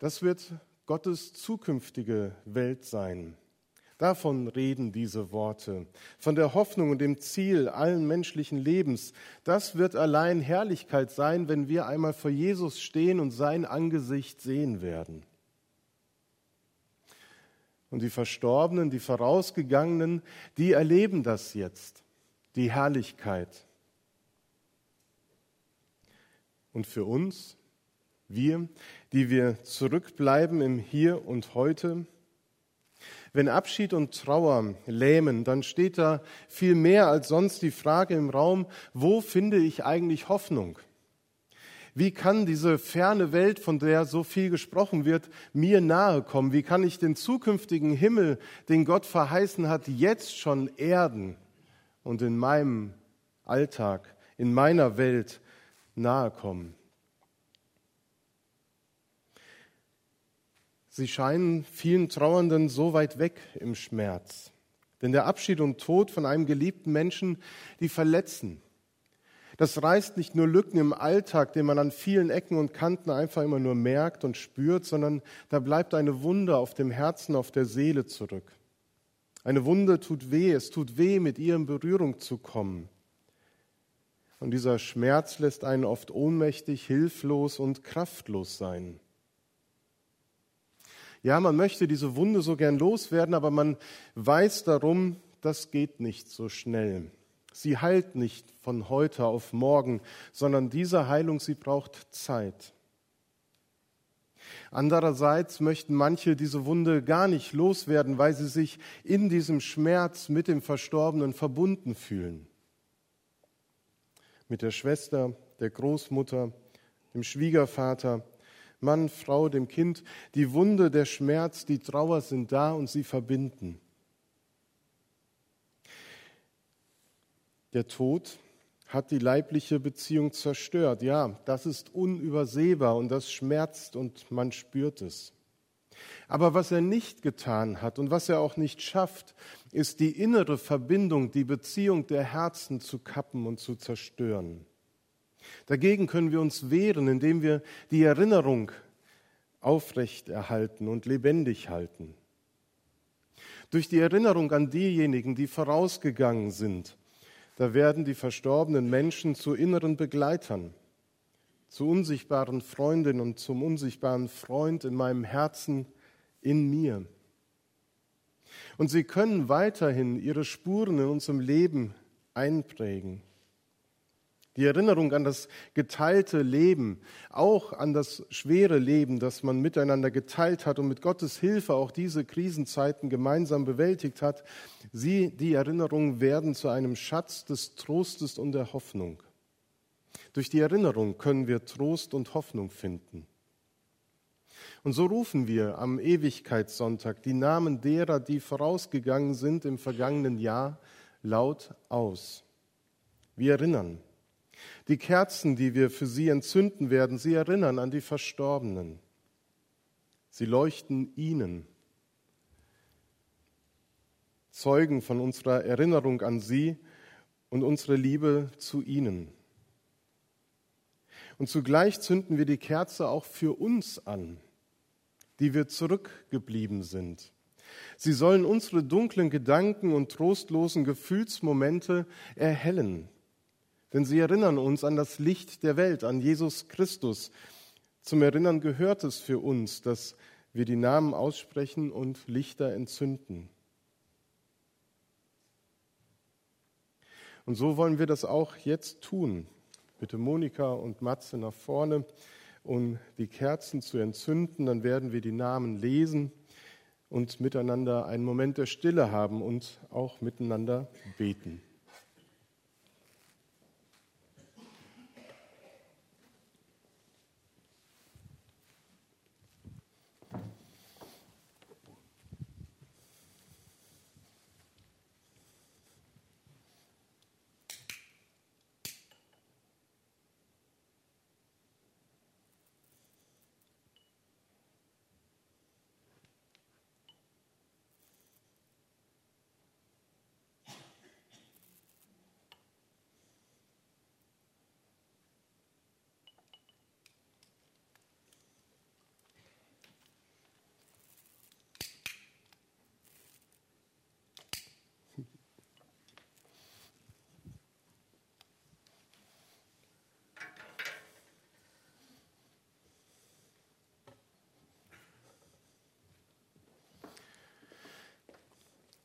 Das wird Gottes zukünftige Welt sein. Davon reden diese Worte, von der Hoffnung und dem Ziel allen menschlichen Lebens. Das wird allein Herrlichkeit sein, wenn wir einmal vor Jesus stehen und sein Angesicht sehen werden. Und die Verstorbenen, die Vorausgegangenen, die erleben das jetzt, die Herrlichkeit. Und für uns, wir, die wir zurückbleiben im Hier und heute, wenn Abschied und Trauer lähmen, dann steht da viel mehr als sonst die Frage im Raum, wo finde ich eigentlich Hoffnung? Wie kann diese ferne Welt, von der so viel gesprochen wird, mir nahe kommen? Wie kann ich den zukünftigen Himmel, den Gott verheißen hat, jetzt schon erden und in meinem Alltag, in meiner Welt nahe kommen? Sie scheinen vielen Trauernden so weit weg im Schmerz. Denn der Abschied und Tod von einem geliebten Menschen, die verletzen. Das reißt nicht nur Lücken im Alltag, den man an vielen Ecken und Kanten einfach immer nur merkt und spürt, sondern da bleibt eine Wunde auf dem Herzen, auf der Seele zurück. Eine Wunde tut weh, es tut weh, mit ihr in Berührung zu kommen. Und dieser Schmerz lässt einen oft ohnmächtig, hilflos und kraftlos sein. Ja, man möchte diese Wunde so gern loswerden, aber man weiß darum, das geht nicht so schnell. Sie heilt nicht von heute auf morgen, sondern diese Heilung, sie braucht Zeit. Andererseits möchten manche diese Wunde gar nicht loswerden, weil sie sich in diesem Schmerz mit dem Verstorbenen verbunden fühlen. Mit der Schwester, der Großmutter, dem Schwiegervater, Mann, Frau, dem Kind. Die Wunde, der Schmerz, die Trauer sind da und sie verbinden. Der Tod hat die leibliche Beziehung zerstört. Ja, das ist unübersehbar und das schmerzt und man spürt es. Aber was er nicht getan hat und was er auch nicht schafft, ist die innere Verbindung, die Beziehung der Herzen zu kappen und zu zerstören. Dagegen können wir uns wehren, indem wir die Erinnerung aufrechterhalten und lebendig halten. Durch die Erinnerung an diejenigen, die vorausgegangen sind, da werden die verstorbenen Menschen zu inneren Begleitern, zu unsichtbaren Freundinnen und zum unsichtbaren Freund in meinem Herzen, in mir. Und sie können weiterhin ihre Spuren in unserem Leben einprägen. Die Erinnerung an das geteilte Leben, auch an das schwere Leben, das man miteinander geteilt hat und mit Gottes Hilfe auch diese Krisenzeiten gemeinsam bewältigt hat, sie, die Erinnerungen werden zu einem Schatz des Trostes und der Hoffnung. Durch die Erinnerung können wir Trost und Hoffnung finden. Und so rufen wir am Ewigkeitssonntag die Namen derer, die vorausgegangen sind im vergangenen Jahr, laut aus. Wir erinnern die Kerzen, die wir für sie entzünden werden, sie erinnern an die Verstorbenen. Sie leuchten ihnen, zeugen von unserer Erinnerung an sie und unsere Liebe zu ihnen. Und zugleich zünden wir die Kerze auch für uns an, die wir zurückgeblieben sind. Sie sollen unsere dunklen Gedanken und trostlosen Gefühlsmomente erhellen denn sie erinnern uns an das Licht der Welt, an Jesus Christus. Zum Erinnern gehört es für uns, dass wir die Namen aussprechen und Lichter entzünden. Und so wollen wir das auch jetzt tun. Bitte Monika und Matze nach vorne, um die Kerzen zu entzünden. Dann werden wir die Namen lesen und miteinander einen Moment der Stille haben und auch miteinander beten.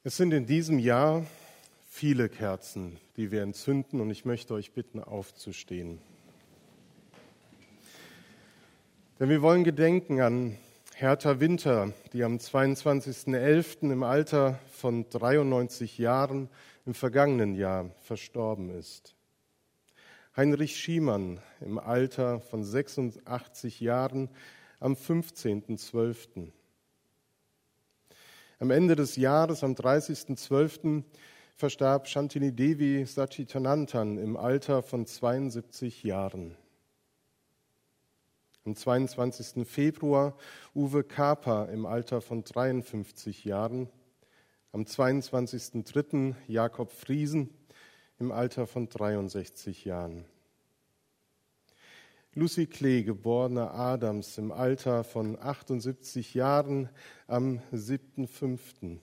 Es sind in diesem Jahr viele Kerzen, die wir entzünden, und ich möchte euch bitten, aufzustehen. Denn wir wollen gedenken an Hertha Winter, die am 22.11. im Alter von 93 Jahren im vergangenen Jahr verstorben ist. Heinrich Schiemann im Alter von 86 Jahren am 15.12. Am Ende des Jahres, am 30.12., verstarb Shantini Devi Sachitanantan im Alter von 72 Jahren. Am 22. Februar Uwe Kaper im Alter von 53 Jahren. Am 22.03. Jakob Friesen im Alter von 63 Jahren. Lucy Klee, geborene Adams, im Alter von 78 Jahren am 7.5.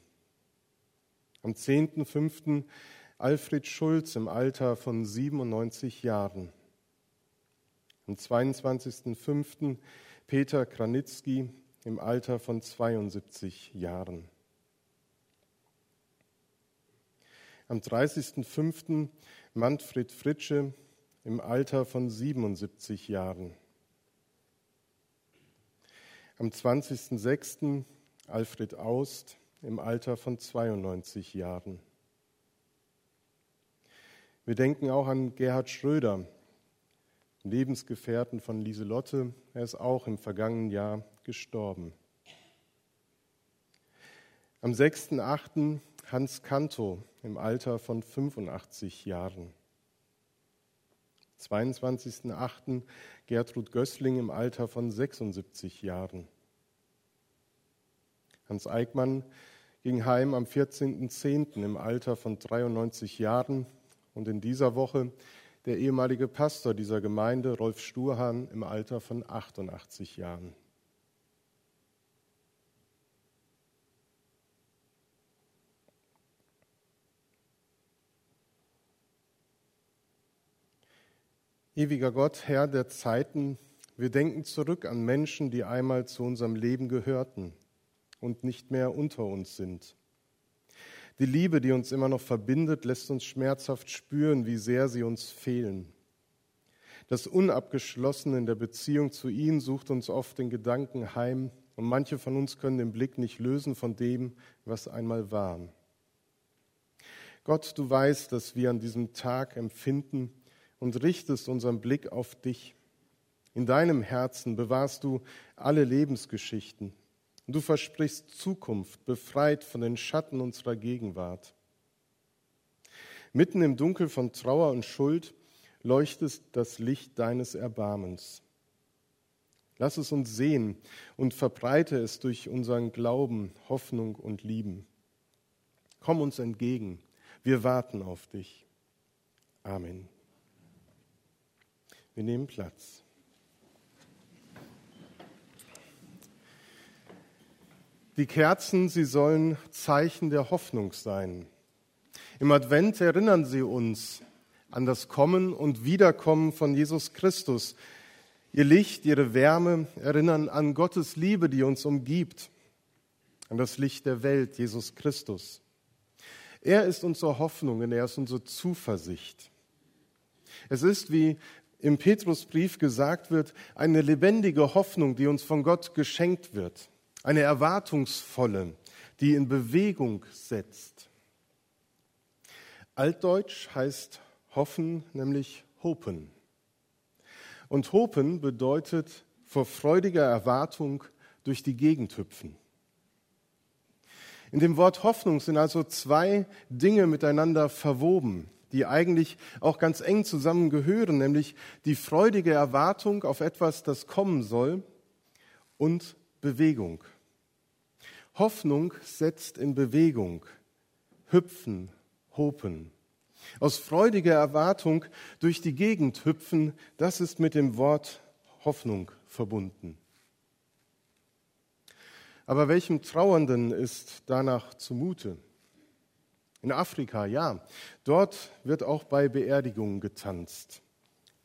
Am 10.5. Alfred Schulz im Alter von 97 Jahren. Am 22.5. Peter Kranitzky im Alter von 72 Jahren. Am 30.5. Manfred Fritsche im Alter von 77 Jahren. Am 20.06. Alfred Aust im Alter von 92 Jahren. Wir denken auch an Gerhard Schröder, Lebensgefährten von Lieselotte. Er ist auch im vergangenen Jahr gestorben. Am 6.8. Hans Kanto im Alter von 85 Jahren. 22.08. Gertrud Gößling im Alter von 76 Jahren. Hans Eickmann ging heim am 14.10. im Alter von 93 Jahren und in dieser Woche der ehemalige Pastor dieser Gemeinde, Rolf Sturhahn, im Alter von 88 Jahren. Ewiger Gott, Herr der Zeiten, wir denken zurück an Menschen, die einmal zu unserem Leben gehörten und nicht mehr unter uns sind. Die Liebe, die uns immer noch verbindet, lässt uns schmerzhaft spüren, wie sehr sie uns fehlen. Das Unabgeschlossene in der Beziehung zu ihnen sucht uns oft den Gedanken heim und manche von uns können den Blick nicht lösen von dem, was einmal war. Gott, du weißt, dass wir an diesem Tag empfinden, und richtest unseren Blick auf dich. In deinem Herzen bewahrst du alle Lebensgeschichten. Du versprichst Zukunft, befreit von den Schatten unserer Gegenwart. Mitten im Dunkel von Trauer und Schuld leuchtest das Licht deines Erbarmens. Lass es uns sehen und verbreite es durch unseren Glauben, Hoffnung und Lieben. Komm uns entgegen. Wir warten auf dich. Amen. Wir nehmen Platz. Die Kerzen, sie sollen Zeichen der Hoffnung sein. Im Advent erinnern sie uns an das Kommen und Wiederkommen von Jesus Christus. Ihr Licht, ihre Wärme erinnern an Gottes Liebe, die uns umgibt, an das Licht der Welt, Jesus Christus. Er ist unsere Hoffnung und er ist unsere Zuversicht. Es ist, wie im Petrusbrief gesagt wird, eine lebendige Hoffnung, die uns von Gott geschenkt wird, eine erwartungsvolle, die in Bewegung setzt. Altdeutsch heißt hoffen nämlich hopen. Und hopen bedeutet vor freudiger Erwartung durch die Gegend hüpfen. In dem Wort Hoffnung sind also zwei Dinge miteinander verwoben die eigentlich auch ganz eng zusammengehören, nämlich die freudige Erwartung auf etwas, das kommen soll und Bewegung. Hoffnung setzt in Bewegung, hüpfen, hopen. Aus freudiger Erwartung durch die Gegend hüpfen, das ist mit dem Wort Hoffnung verbunden. Aber welchem Trauernden ist danach zumute? In Afrika, ja. Dort wird auch bei Beerdigungen getanzt.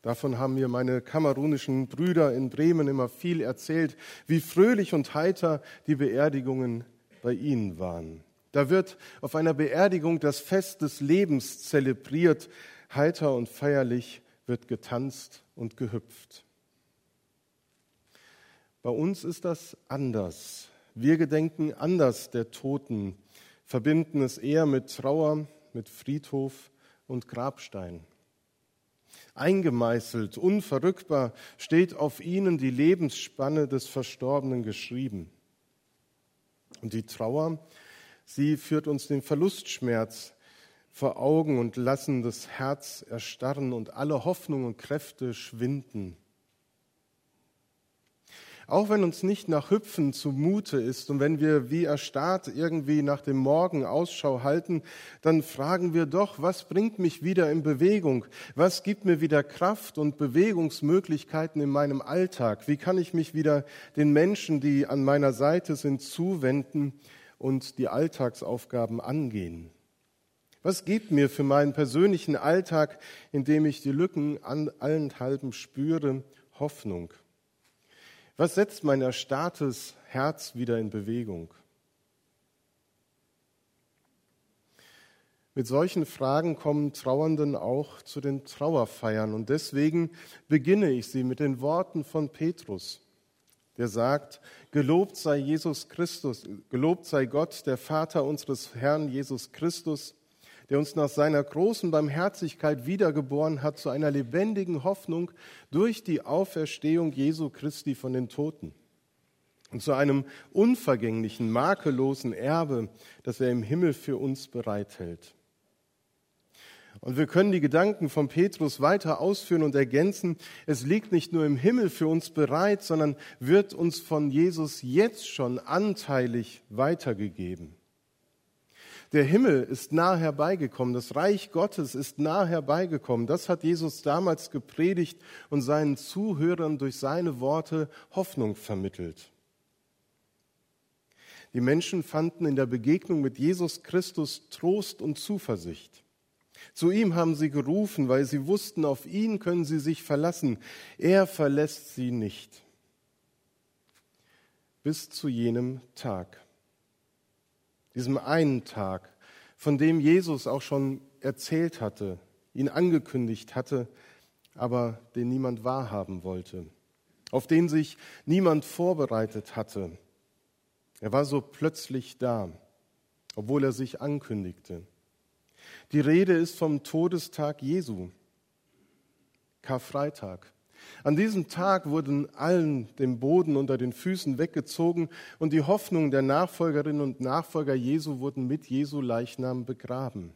Davon haben mir meine kamerunischen Brüder in Bremen immer viel erzählt, wie fröhlich und heiter die Beerdigungen bei ihnen waren. Da wird auf einer Beerdigung das Fest des Lebens zelebriert. Heiter und feierlich wird getanzt und gehüpft. Bei uns ist das anders. Wir gedenken anders der Toten, verbinden es eher mit Trauer, mit Friedhof und Grabstein. Eingemeißelt, unverrückbar steht auf ihnen die Lebensspanne des Verstorbenen geschrieben. Und die Trauer, sie führt uns den Verlustschmerz vor Augen und lassen das Herz erstarren und alle Hoffnung und Kräfte schwinden. Auch wenn uns nicht nach Hüpfen zumute ist und wenn wir wie erstarrt irgendwie nach dem Morgen Ausschau halten, dann fragen wir doch, was bringt mich wieder in Bewegung? Was gibt mir wieder Kraft und Bewegungsmöglichkeiten in meinem Alltag? Wie kann ich mich wieder den Menschen, die an meiner Seite sind, zuwenden und die Alltagsaufgaben angehen? Was gibt mir für meinen persönlichen Alltag, in dem ich die Lücken an allenthalben spüre, Hoffnung? Was setzt mein erstarrtes Herz wieder in Bewegung? Mit solchen Fragen kommen Trauernden auch zu den Trauerfeiern. Und deswegen beginne ich sie mit den Worten von Petrus, der sagt, gelobt sei Jesus Christus, gelobt sei Gott, der Vater unseres Herrn Jesus Christus, der uns nach seiner großen Barmherzigkeit wiedergeboren hat zu einer lebendigen Hoffnung durch die Auferstehung Jesu Christi von den Toten und zu einem unvergänglichen, makellosen Erbe, das er im Himmel für uns bereithält. Und wir können die Gedanken von Petrus weiter ausführen und ergänzen. Es liegt nicht nur im Himmel für uns bereit, sondern wird uns von Jesus jetzt schon anteilig weitergegeben. Der Himmel ist nah herbeigekommen, das Reich Gottes ist nah herbeigekommen. Das hat Jesus damals gepredigt und seinen Zuhörern durch seine Worte Hoffnung vermittelt. Die Menschen fanden in der Begegnung mit Jesus Christus Trost und Zuversicht. Zu ihm haben sie gerufen, weil sie wussten, auf ihn können sie sich verlassen. Er verlässt sie nicht. Bis zu jenem Tag diesem einen Tag, von dem Jesus auch schon erzählt hatte, ihn angekündigt hatte, aber den niemand wahrhaben wollte, auf den sich niemand vorbereitet hatte. Er war so plötzlich da, obwohl er sich ankündigte. Die Rede ist vom Todestag Jesu, Karfreitag. An diesem Tag wurden allen den Boden unter den Füßen weggezogen und die Hoffnungen der Nachfolgerinnen und Nachfolger Jesu wurden mit Jesu Leichnam begraben.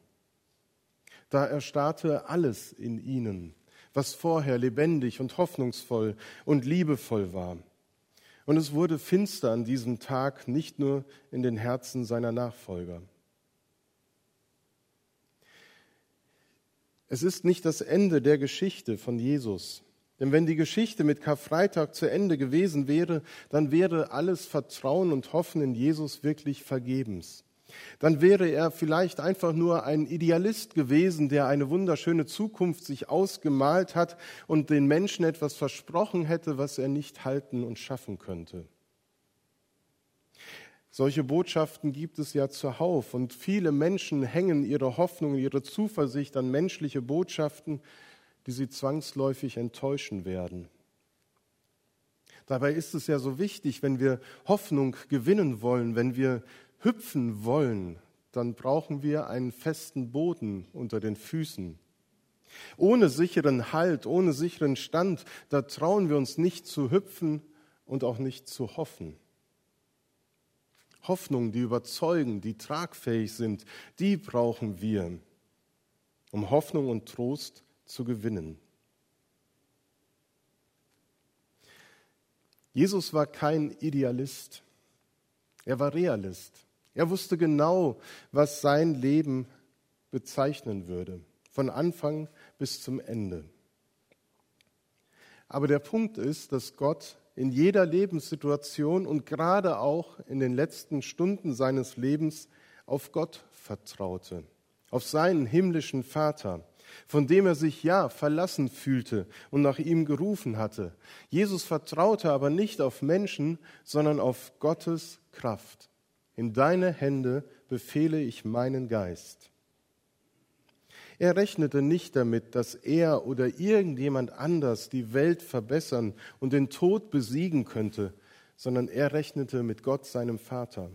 Da erstarrte alles in ihnen, was vorher lebendig und hoffnungsvoll und liebevoll war. Und es wurde finster an diesem Tag, nicht nur in den Herzen seiner Nachfolger. Es ist nicht das Ende der Geschichte von Jesus, denn wenn die Geschichte mit Karfreitag zu Ende gewesen wäre, dann wäre alles Vertrauen und Hoffen in Jesus wirklich vergebens. Dann wäre er vielleicht einfach nur ein Idealist gewesen, der eine wunderschöne Zukunft sich ausgemalt hat und den Menschen etwas versprochen hätte, was er nicht halten und schaffen könnte. Solche Botschaften gibt es ja zuhauf und viele Menschen hängen ihre Hoffnung, ihre Zuversicht an menschliche Botschaften, die sie zwangsläufig enttäuschen werden. Dabei ist es ja so wichtig, wenn wir Hoffnung gewinnen wollen, wenn wir hüpfen wollen, dann brauchen wir einen festen Boden unter den Füßen. Ohne sicheren Halt, ohne sicheren Stand, da trauen wir uns nicht zu hüpfen und auch nicht zu hoffen. Hoffnungen, die überzeugen, die tragfähig sind, die brauchen wir, um Hoffnung und Trost zu gewinnen. Jesus war kein Idealist, er war Realist. Er wusste genau, was sein Leben bezeichnen würde, von Anfang bis zum Ende. Aber der Punkt ist, dass Gott in jeder Lebenssituation und gerade auch in den letzten Stunden seines Lebens auf Gott vertraute, auf seinen himmlischen Vater von dem er sich ja verlassen fühlte und nach ihm gerufen hatte. Jesus vertraute aber nicht auf Menschen, sondern auf Gottes Kraft. In deine Hände befehle ich meinen Geist. Er rechnete nicht damit, dass er oder irgendjemand anders die Welt verbessern und den Tod besiegen könnte, sondern er rechnete mit Gott, seinem Vater.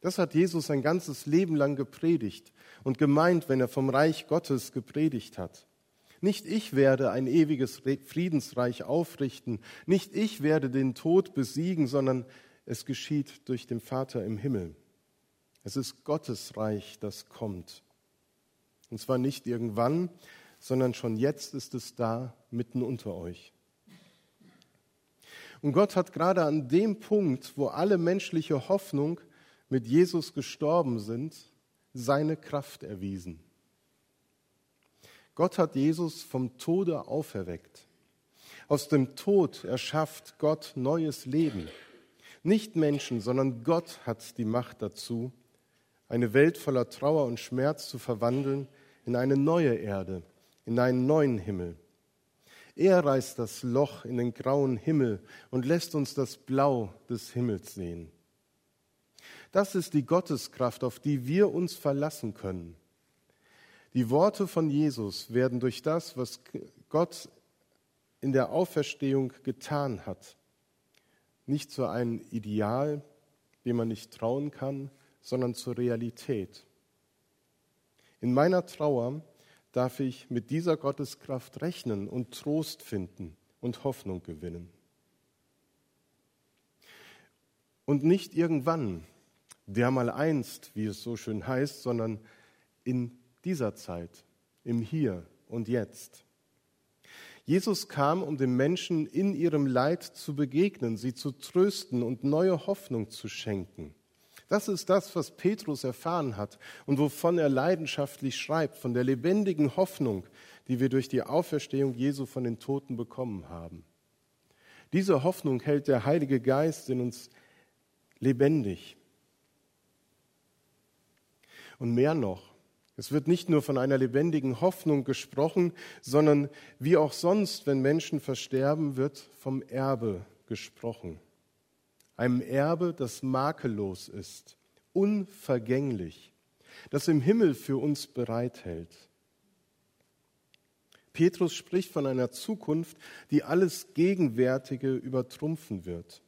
Das hat Jesus sein ganzes Leben lang gepredigt und gemeint, wenn er vom Reich Gottes gepredigt hat. Nicht ich werde ein ewiges Friedensreich aufrichten, nicht ich werde den Tod besiegen, sondern es geschieht durch den Vater im Himmel. Es ist Gottes Reich, das kommt. Und zwar nicht irgendwann, sondern schon jetzt ist es da mitten unter euch. Und Gott hat gerade an dem Punkt, wo alle menschliche Hoffnung mit Jesus gestorben sind, seine Kraft erwiesen. Gott hat Jesus vom Tode auferweckt. Aus dem Tod erschafft Gott neues Leben. Nicht Menschen, sondern Gott hat die Macht dazu, eine Welt voller Trauer und Schmerz zu verwandeln in eine neue Erde, in einen neuen Himmel. Er reißt das Loch in den grauen Himmel und lässt uns das Blau des Himmels sehen. Das ist die Gotteskraft, auf die wir uns verlassen können. Die Worte von Jesus werden durch das, was Gott in der Auferstehung getan hat, nicht zu einem Ideal, dem man nicht trauen kann, sondern zur Realität. In meiner Trauer darf ich mit dieser Gotteskraft rechnen und Trost finden und Hoffnung gewinnen. Und nicht irgendwann, der mal einst, wie es so schön heißt, sondern in dieser Zeit, im Hier und Jetzt. Jesus kam, um den Menschen in ihrem Leid zu begegnen, sie zu trösten und neue Hoffnung zu schenken. Das ist das, was Petrus erfahren hat und wovon er leidenschaftlich schreibt, von der lebendigen Hoffnung, die wir durch die Auferstehung Jesu von den Toten bekommen haben. Diese Hoffnung hält der Heilige Geist in uns lebendig. Und mehr noch, es wird nicht nur von einer lebendigen Hoffnung gesprochen, sondern wie auch sonst, wenn Menschen versterben, wird vom Erbe gesprochen. Einem Erbe, das makellos ist, unvergänglich, das im Himmel für uns bereithält. Petrus spricht von einer Zukunft, die alles Gegenwärtige übertrumpfen wird.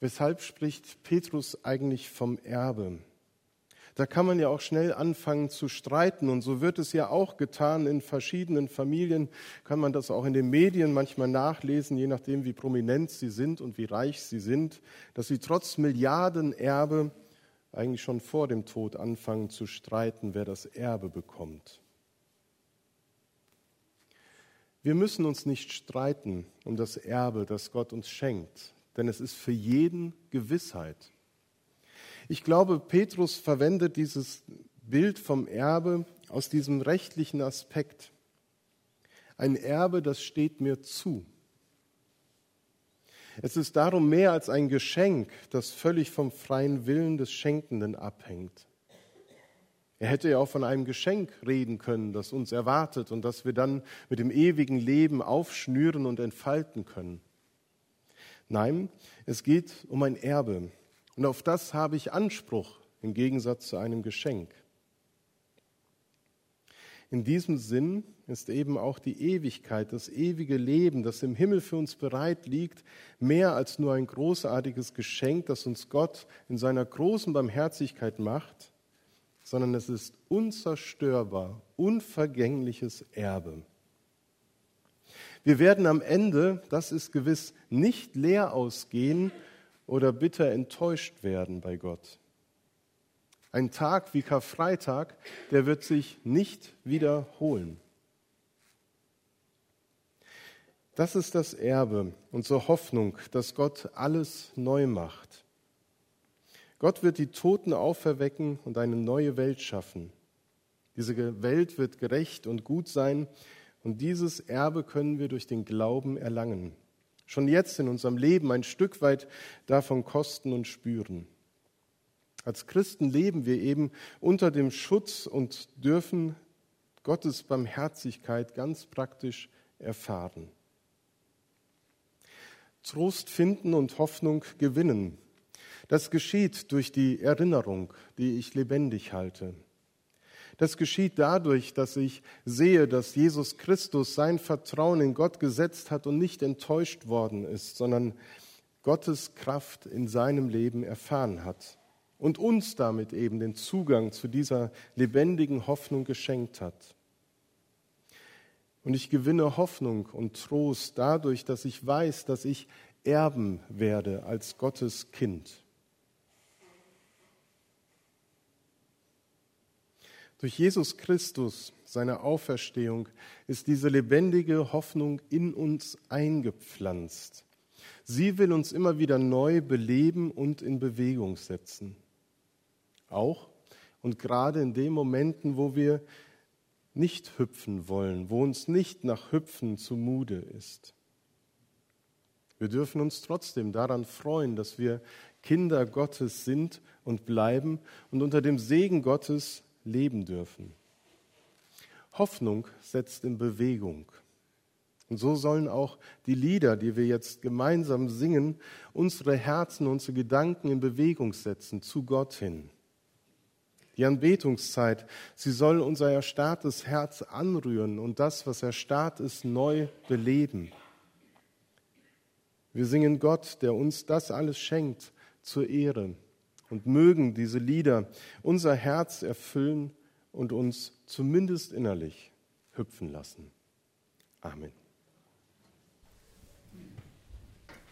Weshalb spricht Petrus eigentlich vom Erbe? Da kann man ja auch schnell anfangen zu streiten und so wird es ja auch getan in verschiedenen Familien, kann man das auch in den Medien manchmal nachlesen, je nachdem wie prominent sie sind und wie reich sie sind, dass sie trotz Milliardenerbe eigentlich schon vor dem Tod anfangen zu streiten, wer das Erbe bekommt. Wir müssen uns nicht streiten um das Erbe, das Gott uns schenkt denn es ist für jeden Gewissheit. Ich glaube, Petrus verwendet dieses Bild vom Erbe aus diesem rechtlichen Aspekt. Ein Erbe, das steht mir zu. Es ist darum mehr als ein Geschenk, das völlig vom freien Willen des Schenkenden abhängt. Er hätte ja auch von einem Geschenk reden können, das uns erwartet und das wir dann mit dem ewigen Leben aufschnüren und entfalten können. Nein, es geht um ein Erbe. Und auf das habe ich Anspruch im Gegensatz zu einem Geschenk. In diesem Sinn ist eben auch die Ewigkeit, das ewige Leben, das im Himmel für uns bereit liegt, mehr als nur ein großartiges Geschenk, das uns Gott in seiner großen Barmherzigkeit macht, sondern es ist unzerstörbar, unvergängliches Erbe. Wir werden am Ende, das ist gewiss, nicht leer ausgehen oder bitter enttäuscht werden bei Gott. Ein Tag wie Karfreitag, der wird sich nicht wiederholen. Das ist das Erbe, unsere Hoffnung, dass Gott alles neu macht. Gott wird die Toten auferwecken und eine neue Welt schaffen. Diese Welt wird gerecht und gut sein und dieses Erbe können wir durch den Glauben erlangen. Schon jetzt in unserem Leben ein Stück weit davon kosten und spüren. Als Christen leben wir eben unter dem Schutz und dürfen Gottes Barmherzigkeit ganz praktisch erfahren. Trost finden und Hoffnung gewinnen. Das geschieht durch die Erinnerung, die ich lebendig halte. Das geschieht dadurch, dass ich sehe, dass Jesus Christus sein Vertrauen in Gott gesetzt hat und nicht enttäuscht worden ist, sondern Gottes Kraft in seinem Leben erfahren hat und uns damit eben den Zugang zu dieser lebendigen Hoffnung geschenkt hat. Und ich gewinne Hoffnung und Trost dadurch, dass ich weiß, dass ich erben werde als Gottes Kind. Durch Jesus Christus, seine Auferstehung, ist diese lebendige Hoffnung in uns eingepflanzt. Sie will uns immer wieder neu beleben und in Bewegung setzen. Auch und gerade in den Momenten, wo wir nicht hüpfen wollen, wo uns nicht nach Hüpfen zumute ist. Wir dürfen uns trotzdem daran freuen, dass wir Kinder Gottes sind und bleiben und unter dem Segen Gottes leben dürfen. Hoffnung setzt in Bewegung. Und so sollen auch die Lieder, die wir jetzt gemeinsam singen, unsere Herzen, unsere Gedanken in Bewegung setzen zu Gott hin. Die Anbetungszeit, sie soll unser erstarrtes Herz anrühren und das, was erstarrt ist, neu beleben. Wir singen Gott, der uns das alles schenkt, zur Ehre. Und mögen diese Lieder unser Herz erfüllen und uns zumindest innerlich hüpfen lassen. Amen.